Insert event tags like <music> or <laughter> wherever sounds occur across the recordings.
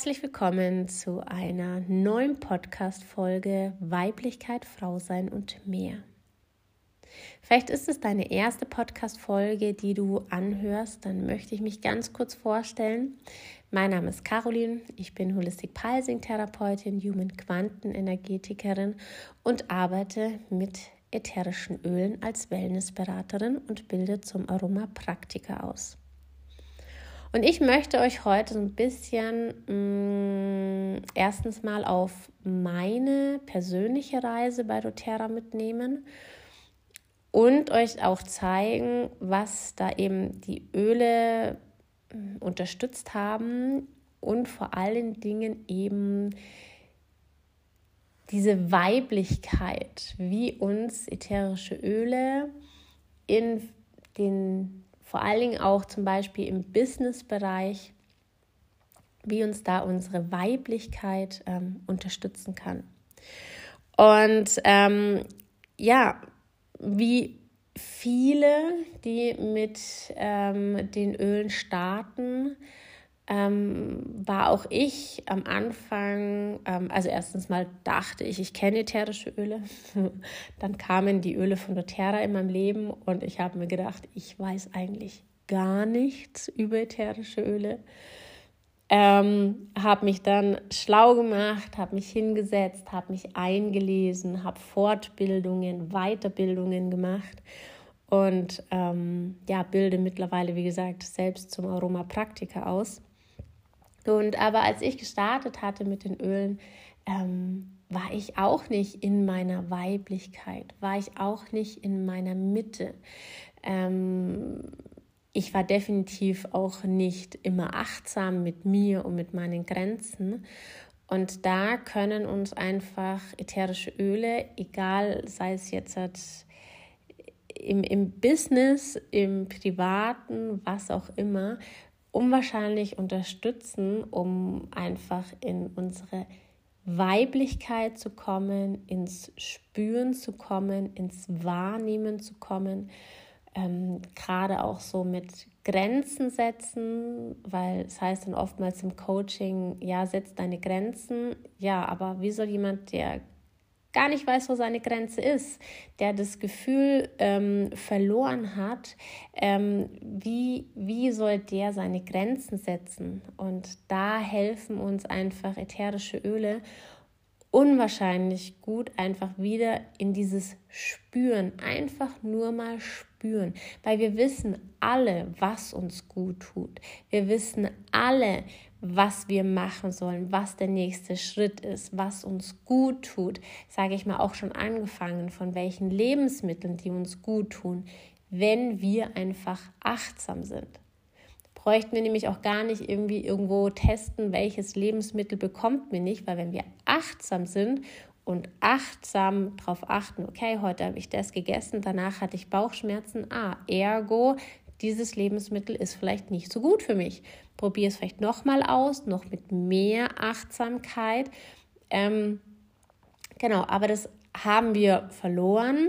Herzlich willkommen zu einer neuen Podcast-Folge Weiblichkeit, Frausein und mehr. Vielleicht ist es deine erste Podcast-Folge, die du anhörst. Dann möchte ich mich ganz kurz vorstellen. Mein Name ist Caroline. Ich bin Holistic Pulsing Therapeutin, Human Quantenenergetikerin und arbeite mit ätherischen Ölen als Wellnessberaterin und bilde zum Aromapraktiker aus. Und ich möchte euch heute so ein bisschen mh, mm, erstens mal auf meine persönliche Reise bei doTERRA mitnehmen und euch auch zeigen, was da eben die Öle mm, unterstützt haben und vor allen Dingen eben diese Weiblichkeit, wie uns ätherische Öle in den vor allen Dingen auch zum Beispiel im Business-Bereich, wie uns da unsere Weiblichkeit ähm, unterstützen kann. Und ähm, ja, wie viele, die mit ähm, den Ölen starten, ähm, war auch ich am Anfang, ähm, also erstens mal dachte ich, ich kenne ätherische Öle. <laughs> Dann kamen die Öle von doTERRA in meinem Leben und ich habe mir gedacht, ich weiß eigentlich gar nichts über ätherische Öle. Ähm, habe mich dann schlau gemacht, habe mich hingesetzt, habe mich eingelesen, habe Fortbildungen, Weiterbildungen gemacht und ähm, ja, bilde mittlerweile, wie gesagt, selbst zum Aromapraktiker aus. Und aber als ich gestartet hatte mit den Ölen, ähm, war ich auch nicht in meiner Weiblichkeit, war ich auch nicht in meiner Mitte. Ähm, ich war definitiv auch nicht immer achtsam mit mir und mit meinen Grenzen. Und da können uns einfach ätherische Öle, egal sei es jetzt im, im Business, im Privaten, was auch immer, unwahrscheinlich unterstützen, um einfach in unsere Weiblichkeit zu kommen, ins Spüren zu kommen, ins Wahrnehmen zu kommen. Ähm, gerade auch so mit Grenzen setzen, weil es heißt dann oftmals im Coaching, ja, setz deine Grenzen. Ja, aber wie soll jemand, der gar nicht weiß, wo seine Grenze ist, der das Gefühl ähm, verloren hat, ähm, wie, wie soll der seine Grenzen setzen? Und da helfen uns einfach ätherische Öle unwahrscheinlich gut einfach wieder in dieses Spüren, einfach nur mal spüren, weil wir wissen alle, was uns gut tut. Wir wissen alle, was wir machen sollen, was der nächste Schritt ist, was uns gut tut, sage ich mal auch schon angefangen, von welchen Lebensmitteln, die uns gut tun, wenn wir einfach achtsam sind. Bräuchten wir nämlich auch gar nicht irgendwie irgendwo testen, welches Lebensmittel bekommt mir nicht, weil wenn wir achtsam sind und achtsam darauf achten, okay, heute habe ich das gegessen, danach hatte ich Bauchschmerzen, ah, ergo, dieses Lebensmittel ist vielleicht nicht so gut für mich. Probiere es vielleicht nochmal aus, noch mit mehr Achtsamkeit. Ähm, genau, aber das haben wir verloren.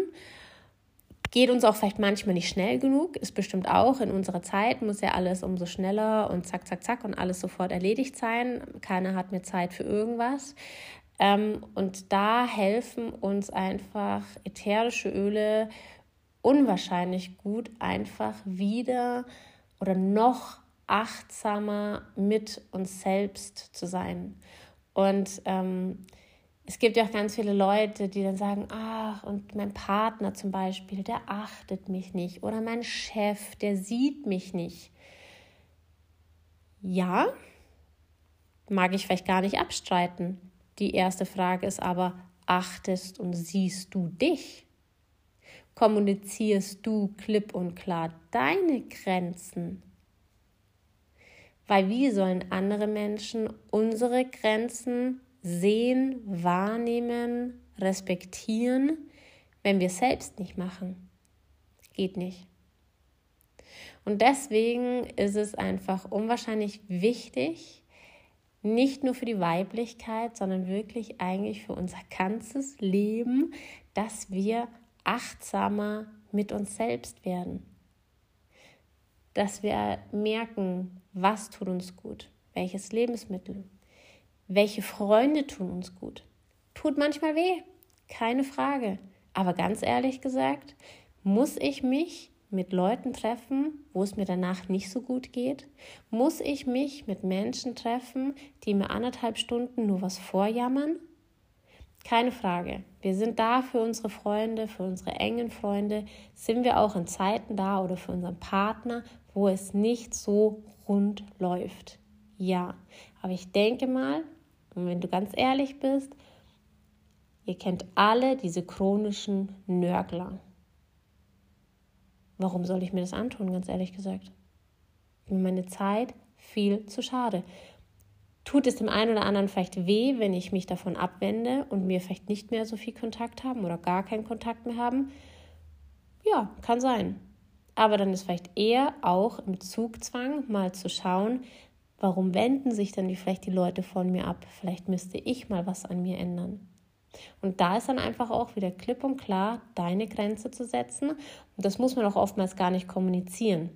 Geht uns auch vielleicht manchmal nicht schnell genug, ist bestimmt auch. In unserer Zeit muss ja alles umso schneller und zack, zack, zack und alles sofort erledigt sein. Keiner hat mehr Zeit für irgendwas. Ähm, und da helfen uns einfach ätherische Öle unwahrscheinlich gut, einfach wieder oder noch achtsamer mit uns selbst zu sein. Und ähm, es gibt ja auch ganz viele Leute, die dann sagen, ach, und mein Partner zum Beispiel, der achtet mich nicht. Oder mein Chef, der sieht mich nicht. Ja, mag ich vielleicht gar nicht abstreiten. Die erste Frage ist aber, achtest und siehst du dich? Kommunizierst du klipp und klar deine Grenzen? Weil wie sollen andere Menschen unsere Grenzen sehen, wahrnehmen, respektieren, wenn wir es selbst nicht machen? Geht nicht. Und deswegen ist es einfach unwahrscheinlich wichtig, nicht nur für die Weiblichkeit, sondern wirklich eigentlich für unser ganzes Leben, dass wir achtsamer mit uns selbst werden. Dass wir merken, was tut uns gut, welches Lebensmittel, Welche Freunde tun uns gut? Tut manchmal weh, keine Frage. Aber ganz ehrlich gesagt, muss ich mich mit Leuten treffen, wo es mir danach nicht so gut geht? Muss ich mich mit Menschen treffen, die mir anderthalb Stunden nur was vorjammern? Keine Frage. Wir sind da für unsere Freunde, für unsere engen Freunde. Sind wir auch in Zeiten da oder für unseren Partner, wo es nicht so rund läuft? Ja. Aber ich denke mal, und wenn du ganz ehrlich bist, ihr kennt alle diese chronischen Nörgler. Warum soll ich mir das antun, ganz ehrlich gesagt? Mir meine Zeit viel zu schade. Tut es dem einen oder anderen vielleicht weh, wenn ich mich davon abwende und wir vielleicht nicht mehr so viel Kontakt haben oder gar keinen Kontakt mehr haben? Ja, kann sein. Aber dann ist vielleicht eher auch im Zugzwang mal zu schauen, warum wenden sich dann vielleicht die Leute von mir ab? Vielleicht müsste ich mal was an mir ändern. Und da ist dann einfach auch wieder klipp und klar, deine Grenze zu setzen. Und das muss man auch oftmals gar nicht kommunizieren.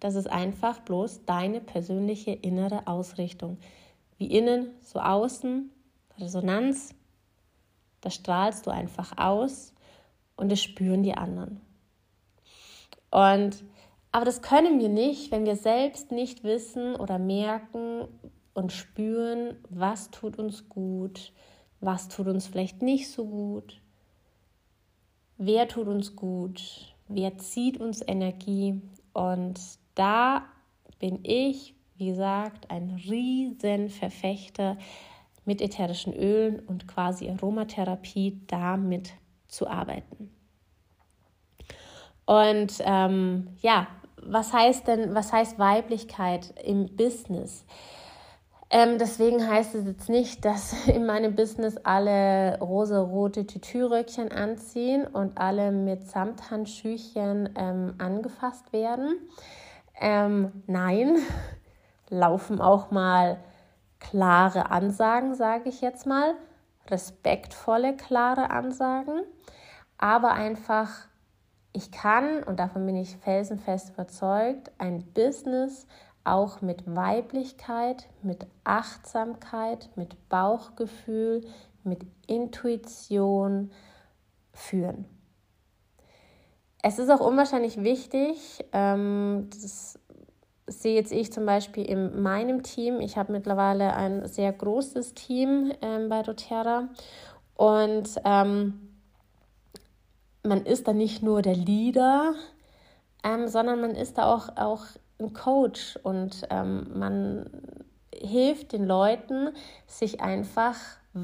Das ist einfach bloß deine persönliche innere Ausrichtung. Wie innen, so außen, Resonanz. Das strahlst du einfach aus und das spüren die anderen. Und aber das können wir nicht, wenn wir selbst nicht wissen oder merken und spüren, was tut uns gut, was tut uns vielleicht nicht so gut, wer tut uns gut, wer zieht uns Energie. Und da bin ich, wie gesagt, ein riesen Verfechter mit ätherischen Ölen und quasi Aromatherapie damit zu arbeiten. Und ähm, ja, was heißt denn, was heißt Weiblichkeit im Business? Ähm, deswegen heißt es jetzt nicht, dass <laughs> in meinem Business alle rosa-rote Tütüröckchen anziehen und alle mit Samthandschüchen ähm, angefasst werden. Ähm, nein, laufen auch mal klare Ansagen, sage ich jetzt mal, respektvolle, klare Ansagen, aber einfach, ich kann, und davon bin ich felsenfest überzeugt, ein Business auch mit Weiblichkeit, mit Achtsamkeit, mit Bauchgefühl, mit Intuition führen. Es ist auch unwahrscheinlich wichtig, ähm, das sehe jetzt ich zum Beispiel in meinem Team. Ich habe mittlerweile ein sehr großes Team ähm, bei doTERRA und ähm, man ist da nicht nur der Leader, ähm, sondern man ist da auch, auch ein Coach und ähm, man hilft den Leuten, sich einfach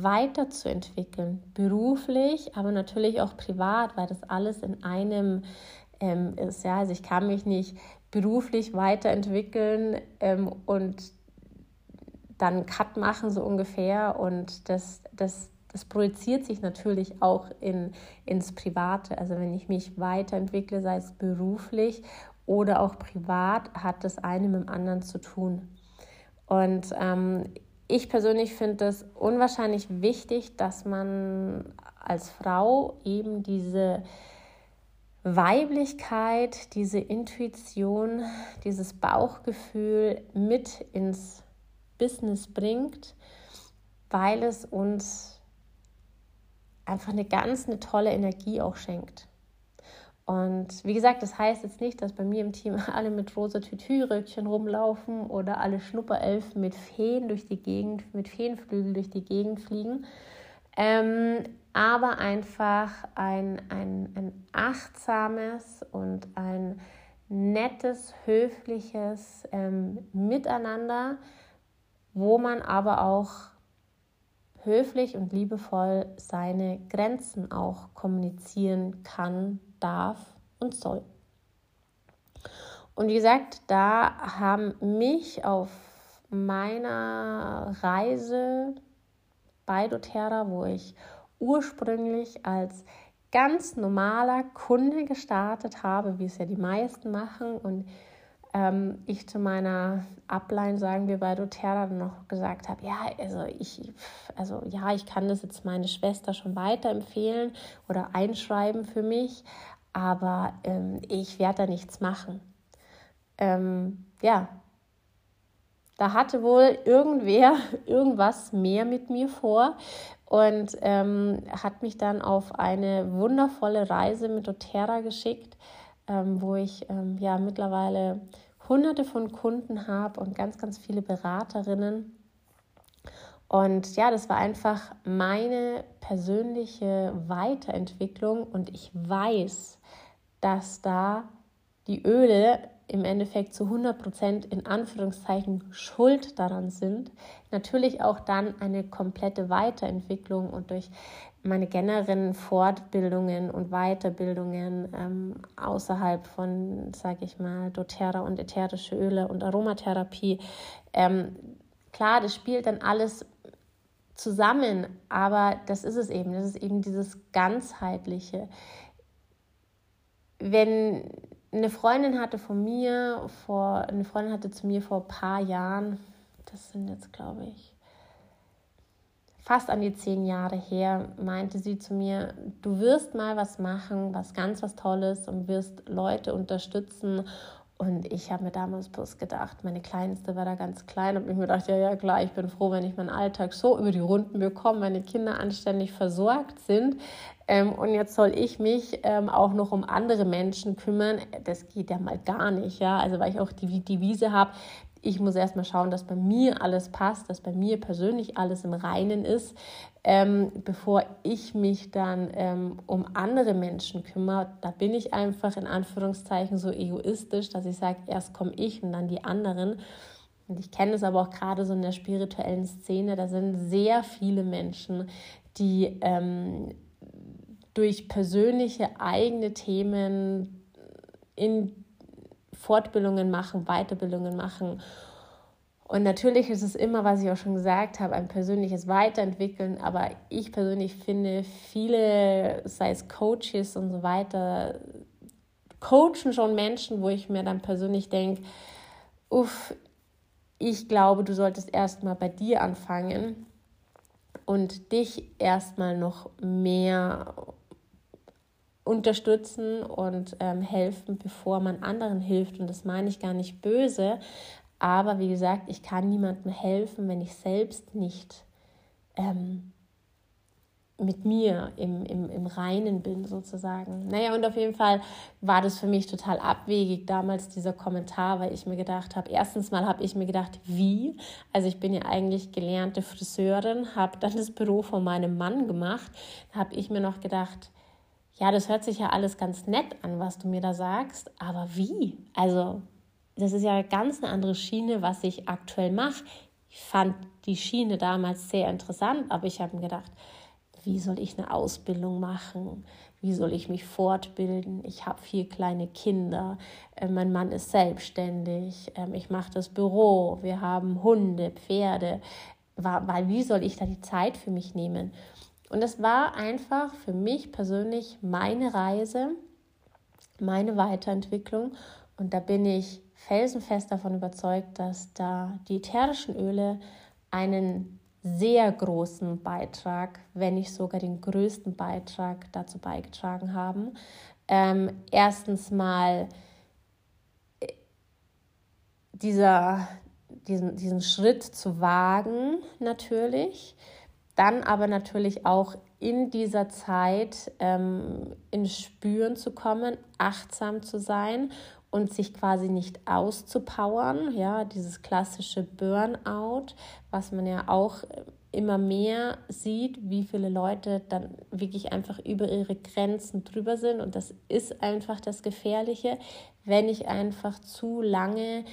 weiterzuentwickeln, beruflich, aber natürlich auch privat, weil das alles in einem ähm, ist. Ja, also ich kann mich nicht beruflich weiterentwickeln ähm, und dann Cut machen, so ungefähr. Und das, das, das projiziert sich natürlich auch in, ins Private. Also wenn ich mich weiterentwickle, sei es beruflich oder auch privat, hat das eine mit dem anderen zu tun. Und ähm, ich persönlich finde es unwahrscheinlich wichtig, dass man als Frau eben diese Weiblichkeit, diese Intuition, dieses Bauchgefühl mit ins Business bringt, weil es uns einfach eine ganz eine tolle Energie auch schenkt. Und wie gesagt, das heißt jetzt nicht, dass bei mir im Team <laughs> alle mit rosa Tütüröckchen rumlaufen oder alle Schnupperelfen mit Feen durch die Gegend, mit Feenflügeln durch die Gegend fliegen. Ähm, aber einfach ein, ein, ein achtsames und ein nettes, höfliches ähm, Miteinander, wo man aber auch höflich und liebevoll seine Grenzen auch kommunizieren kann, darf und soll. Und wie gesagt, da haben mich auf meiner Reise bei doTERRA, wo ich ursprünglich als ganz normaler Kunde gestartet habe, wie es ja die meisten machen und ähm, ich zu meiner Upline, sagen wir bei doTERRA, noch gesagt habe, ja, also ich, also ja, ich kann das jetzt meine Schwester schon weiterempfehlen oder einschreiben für mich, aber ähm, ich werde da nichts machen. Ähm, ja, da hatte wohl irgendwer <laughs> irgendwas mehr mit mir vor und ähm, hat mich dann auf eine wundervolle Reise mit doTERRA geschickt, ähm, wo ich ähm, ja mittlerweile hunderte von Kunden habe und ganz, ganz viele Beraterinnen. Und ja, das war einfach meine persönliche Weiterentwicklung und ich weiß, dass da die Öle im Endeffekt zu 100 Prozent in Anführungszeichen schuld daran sind. Natürlich auch dann eine komplette Weiterentwicklung und durch meine generellen Fortbildungen und Weiterbildungen ähm, außerhalb von, sage ich mal, doTERRA und ätherische Öle und Aromatherapie. Ähm, klar, das spielt dann alles zusammen, aber das ist es eben. Das ist eben dieses ganzheitliche. Wenn eine Freundin hatte von mir, vor, eine Freundin hatte zu mir vor ein paar Jahren, das sind jetzt, glaube ich, fast an die zehn Jahre her, meinte sie zu mir, du wirst mal was machen, was ganz was Tolles und wirst Leute unterstützen und ich habe mir damals bloß gedacht, meine Kleinste war da ganz klein und ich mir gedacht, ja, ja, klar, ich bin froh, wenn ich meinen Alltag so über die Runden bekomme, meine Kinder anständig versorgt sind. Ähm, und jetzt soll ich mich ähm, auch noch um andere Menschen kümmern. Das geht ja mal gar nicht, ja. Also, weil ich auch die Devise habe, ich muss erstmal schauen, dass bei mir alles passt, dass bei mir persönlich alles im Reinen ist, ähm, bevor ich mich dann ähm, um andere Menschen kümmere. Da bin ich einfach in Anführungszeichen so egoistisch, dass ich sage, erst komme ich und dann die anderen. Und ich kenne es aber auch gerade so in der spirituellen Szene, da sind sehr viele Menschen, die ähm, durch persönliche eigene Themen in Fortbildungen machen, Weiterbildungen machen. Und natürlich ist es immer, was ich auch schon gesagt habe, ein persönliches Weiterentwickeln. Aber ich persönlich finde, viele, sei es Coaches und so weiter, coachen schon Menschen, wo ich mir dann persönlich denke, uff, ich glaube, du solltest erstmal bei dir anfangen und dich erstmal noch mehr unterstützen und ähm, helfen, bevor man anderen hilft. Und das meine ich gar nicht böse. Aber wie gesagt, ich kann niemandem helfen, wenn ich selbst nicht ähm, mit mir im, im, im Reinen bin, sozusagen. Naja, und auf jeden Fall war das für mich total abwegig damals, dieser Kommentar, weil ich mir gedacht habe, erstens mal habe ich mir gedacht, wie? Also ich bin ja eigentlich gelernte Friseurin, habe dann das Büro von meinem Mann gemacht, habe ich mir noch gedacht, ja, das hört sich ja alles ganz nett an, was du mir da sagst, aber wie? Also, das ist ja ganz eine andere Schiene, was ich aktuell mache. Ich fand die Schiene damals sehr interessant, aber ich habe mir gedacht, wie soll ich eine Ausbildung machen? Wie soll ich mich fortbilden? Ich habe vier kleine Kinder, äh, mein Mann ist selbstständig, ähm, ich mache das Büro, wir haben Hunde, Pferde. Weil wie soll ich da die Zeit für mich nehmen? Und es war einfach für mich persönlich meine Reise, meine Weiterentwicklung. Und da bin ich felsenfest davon überzeugt, dass da die ätherischen Öle einen sehr großen Beitrag, wenn nicht sogar den größten Beitrag dazu beigetragen haben. Ähm, erstens mal äh, dieser, diesen, diesen Schritt zu wagen, natürlich dann aber natürlich auch in dieser Zeit ähm, ins Spüren zu kommen, achtsam zu sein und sich quasi nicht auszupowern, ja, dieses klassische Burnout, was man ja auch immer mehr sieht, wie viele Leute dann wirklich einfach über ihre Grenzen drüber sind. Und das ist einfach das Gefährliche, wenn ich einfach zu lange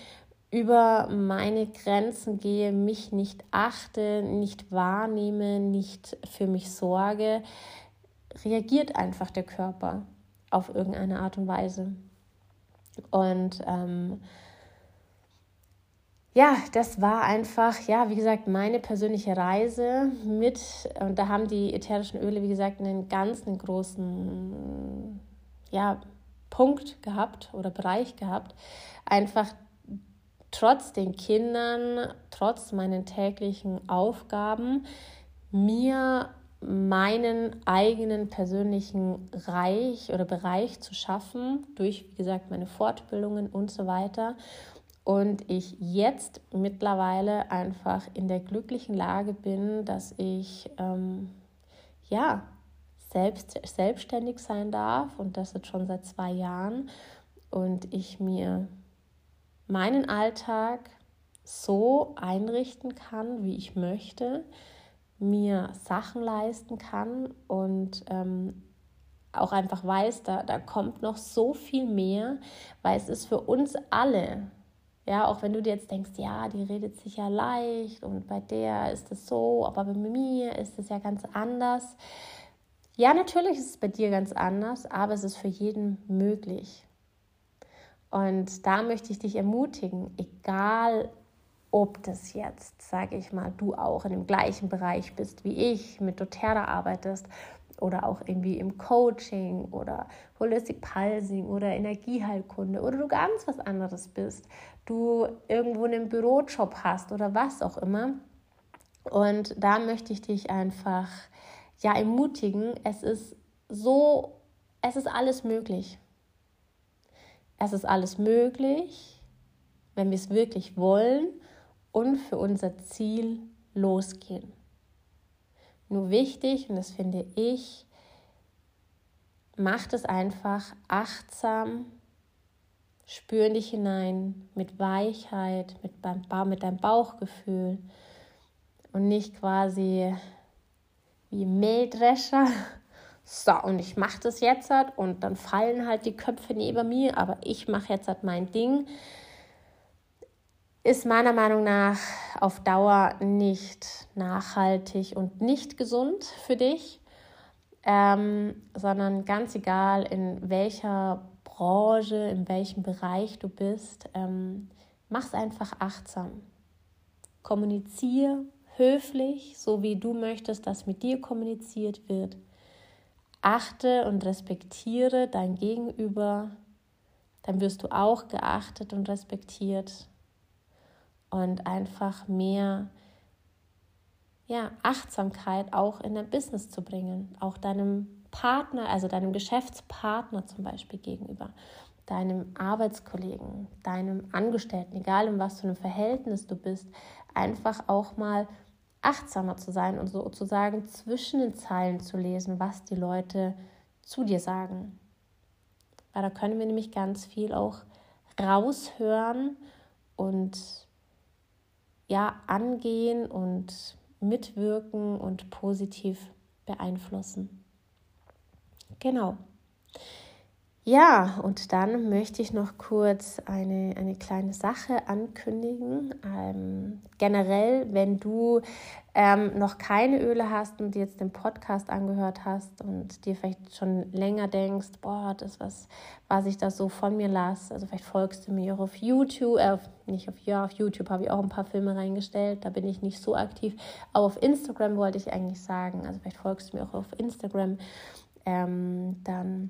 über meine Grenzen gehe, mich nicht achte, nicht wahrnehme, nicht für mich sorge, reagiert einfach der Körper auf irgendeine Art und Weise. Und ähm, ja, das war einfach, ja, wie gesagt, meine persönliche Reise mit, und da haben die ätherischen Öle, wie gesagt, einen ganz einen großen, ja, Punkt gehabt oder Bereich gehabt, einfach trotz den Kindern, trotz meinen täglichen Aufgaben, mir meinen eigenen persönlichen Reich oder Bereich zu schaffen, durch, wie gesagt, meine Fortbildungen und so weiter. und ich jetzt mittlerweile einfach in der glücklichen Lage bin, dass ich ähm, ja selbst, selbstständig sein darf und das jetzt schon seit zwei Jahren und ich mir meinen Alltag so einrichten kann, wie ich möchte, mir Sachen leisten kann und ähm, auch einfach weiß, da, da kommt noch so viel mehr, weil es ist für uns alle, ja, auch wenn du dir jetzt denkst, ja, die redet sich ja leicht und bei der ist es so, aber bei mir ist es ja ganz anders. Ja, natürlich ist es bei dir ganz anders, aber es ist für jeden möglich. Und da möchte ich dich ermutigen, egal ob das jetzt, sage ich mal, du auch in dem gleichen Bereich bist wie ich, mit doTERRA arbeitest oder auch irgendwie im Coaching oder Holistic Pulsing oder Energieheilkunde oder du ganz was anderes bist, du irgendwo einen Bürojob hast oder was auch immer. Und da möchte ich dich einfach ja ermutigen, es ist so, es ist alles möglich. Es ist alles möglich, wenn wir es wirklich wollen und für unser Ziel losgehen. Nur wichtig, und das finde ich, macht es einfach achtsam, spür in dich hinein mit Weichheit, mit, mit deinem Bauchgefühl und nicht quasi wie Mähdrescher. So, und ich mache das jetzt halt und dann fallen halt die Köpfe neben mir, aber ich mache jetzt halt mein Ding ist meiner Meinung nach auf Dauer nicht nachhaltig und nicht gesund für dich, ähm, sondern ganz egal, in welcher Branche, in welchem Bereich du bist, ähm, mach einfach achtsam. Kommuniziere höflich, so wie du möchtest, dass mit dir kommuniziert wird. Achte und respektiere dein Gegenüber, dann wirst du auch geachtet und respektiert. Und einfach mehr ja, Achtsamkeit auch in dein Business zu bringen, auch deinem Partner, also deinem Geschäftspartner zum Beispiel gegenüber, deinem Arbeitskollegen, deinem Angestellten, egal in was für einem Verhältnis du bist, einfach auch mal achtsamer zu sein und sozusagen zwischen den Zeilen zu lesen, was die Leute zu dir sagen. Weil da können wir nämlich ganz viel auch raushören und ja, angehen und mitwirken und positiv beeinflussen. Genau. Ja, und dann möchte ich noch kurz eine, eine kleine Sache ankündigen. Ähm, generell, wenn du ähm, noch keine Öle hast und jetzt den Podcast angehört hast und dir vielleicht schon länger denkst, boah, das was, was ich da so von mir lasse, also vielleicht folgst du mir auch auf YouTube, äh, nicht auf, ja, auf YouTube habe ich auch ein paar Filme reingestellt, da bin ich nicht so aktiv, aber auf Instagram wollte ich eigentlich sagen, also vielleicht folgst du mir auch auf Instagram, ähm, dann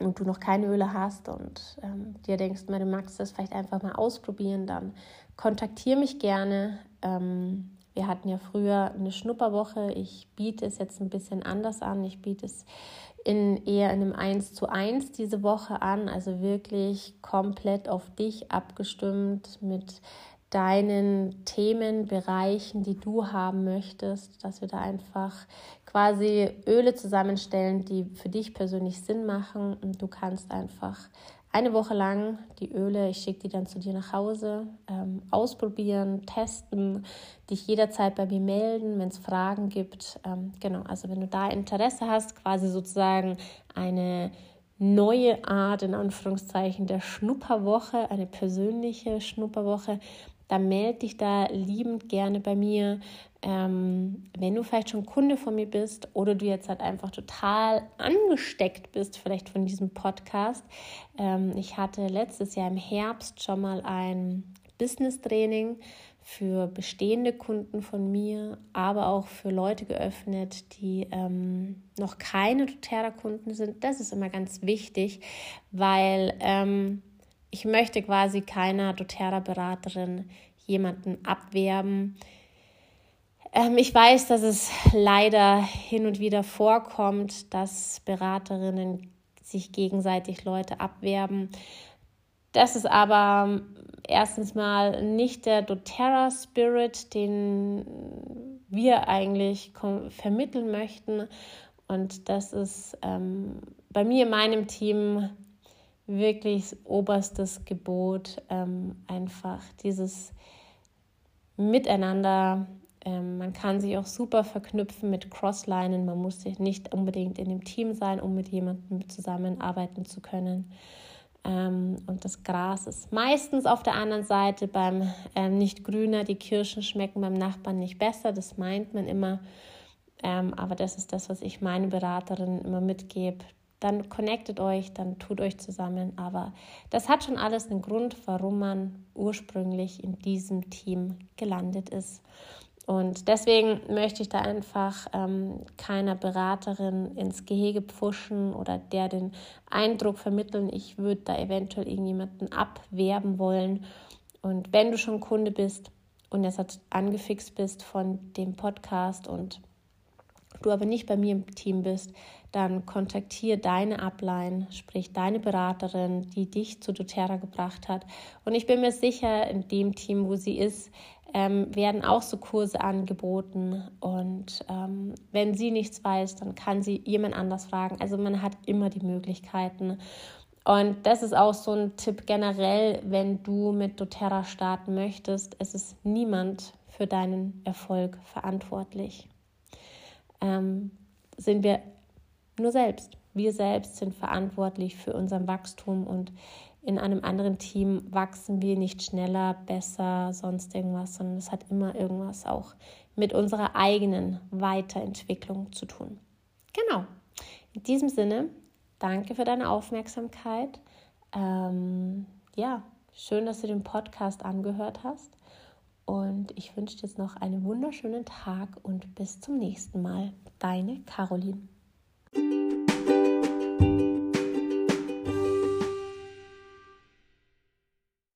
und du noch keine Öle hast und ähm, dir denkst, du magst das vielleicht einfach mal ausprobieren, dann kontaktiere mich gerne. Ähm, wir hatten ja früher eine Schnupperwoche. Ich biete es jetzt ein bisschen anders an. Ich biete es in eher in einem 1 zu 1 diese Woche an, also wirklich komplett auf dich abgestimmt mit deinen Themenbereichen, die du haben möchtest, dass wir da einfach quasi Öle zusammenstellen, die für dich persönlich Sinn machen und du kannst einfach eine Woche lang die Öle, ich schicke die dann zu dir nach Hause, ähm, ausprobieren, testen, dich jederzeit bei mir melden, wenn es Fragen gibt. Ähm, genau, also wenn du da Interesse hast, quasi sozusagen eine neue Art in Anführungszeichen der Schnupperwoche, eine persönliche Schnupperwoche, dann melde dich da liebend gerne bei mir. Ähm, wenn du vielleicht schon Kunde von mir bist oder du jetzt halt einfach total angesteckt bist, vielleicht von diesem Podcast. Ähm, ich hatte letztes Jahr im Herbst schon mal ein Business-Training für bestehende Kunden von mir, aber auch für Leute geöffnet, die ähm, noch keine doTERRA-Kunden sind. Das ist immer ganz wichtig, weil ähm, ich möchte quasi keiner doTERRA-Beraterin jemanden abwerben. Ähm, ich weiß, dass es leider hin und wieder vorkommt, dass Beraterinnen sich gegenseitig Leute abwerben. Das ist aber erstens mal nicht der doTERRA Spirit, den wir eigentlich vermitteln möchten. Und das ist ähm, bei mir in meinem Team wirklich oberstes Gebot, ähm, einfach dieses Miteinander. Ähm, man kann sich auch super verknüpfen mit Crosslinen. Man muss sich nicht unbedingt in dem Team sein, um mit jemandem zusammenarbeiten zu können. Ähm, und das Gras ist meistens auf der anderen Seite beim ähm, nicht grüner. Die Kirschen schmecken beim Nachbarn nicht besser. Das meint man immer. Ähm, aber das ist das, was ich meine Beraterin immer mitgebe dann connectet euch, dann tut euch zusammen. Aber das hat schon alles einen Grund, warum man ursprünglich in diesem Team gelandet ist. Und deswegen möchte ich da einfach ähm, keiner Beraterin ins Gehege pfuschen oder der den Eindruck vermitteln, ich würde da eventuell irgendjemanden abwerben wollen. Und wenn du schon Kunde bist und jetzt angefixt bist von dem Podcast und du aber nicht bei mir im Team bist, dann kontaktiere deine Upline, sprich deine Beraterin, die dich zu doTERRA gebracht hat. Und ich bin mir sicher, in dem Team, wo sie ist, ähm, werden auch so Kurse angeboten. Und ähm, wenn sie nichts weiß, dann kann sie jemand anders fragen. Also man hat immer die Möglichkeiten. Und das ist auch so ein Tipp generell, wenn du mit doTERRA starten möchtest. Es ist niemand für deinen Erfolg verantwortlich. Ähm, sind wir nur selbst. Wir selbst sind verantwortlich für unser Wachstum und in einem anderen Team wachsen wir nicht schneller, besser, sonst irgendwas, sondern es hat immer irgendwas auch mit unserer eigenen Weiterentwicklung zu tun. Genau. In diesem Sinne, danke für deine Aufmerksamkeit. Ähm, ja, schön, dass du den Podcast angehört hast. Und ich wünsche dir jetzt noch einen wunderschönen Tag und bis zum nächsten Mal. Deine Caroline. Música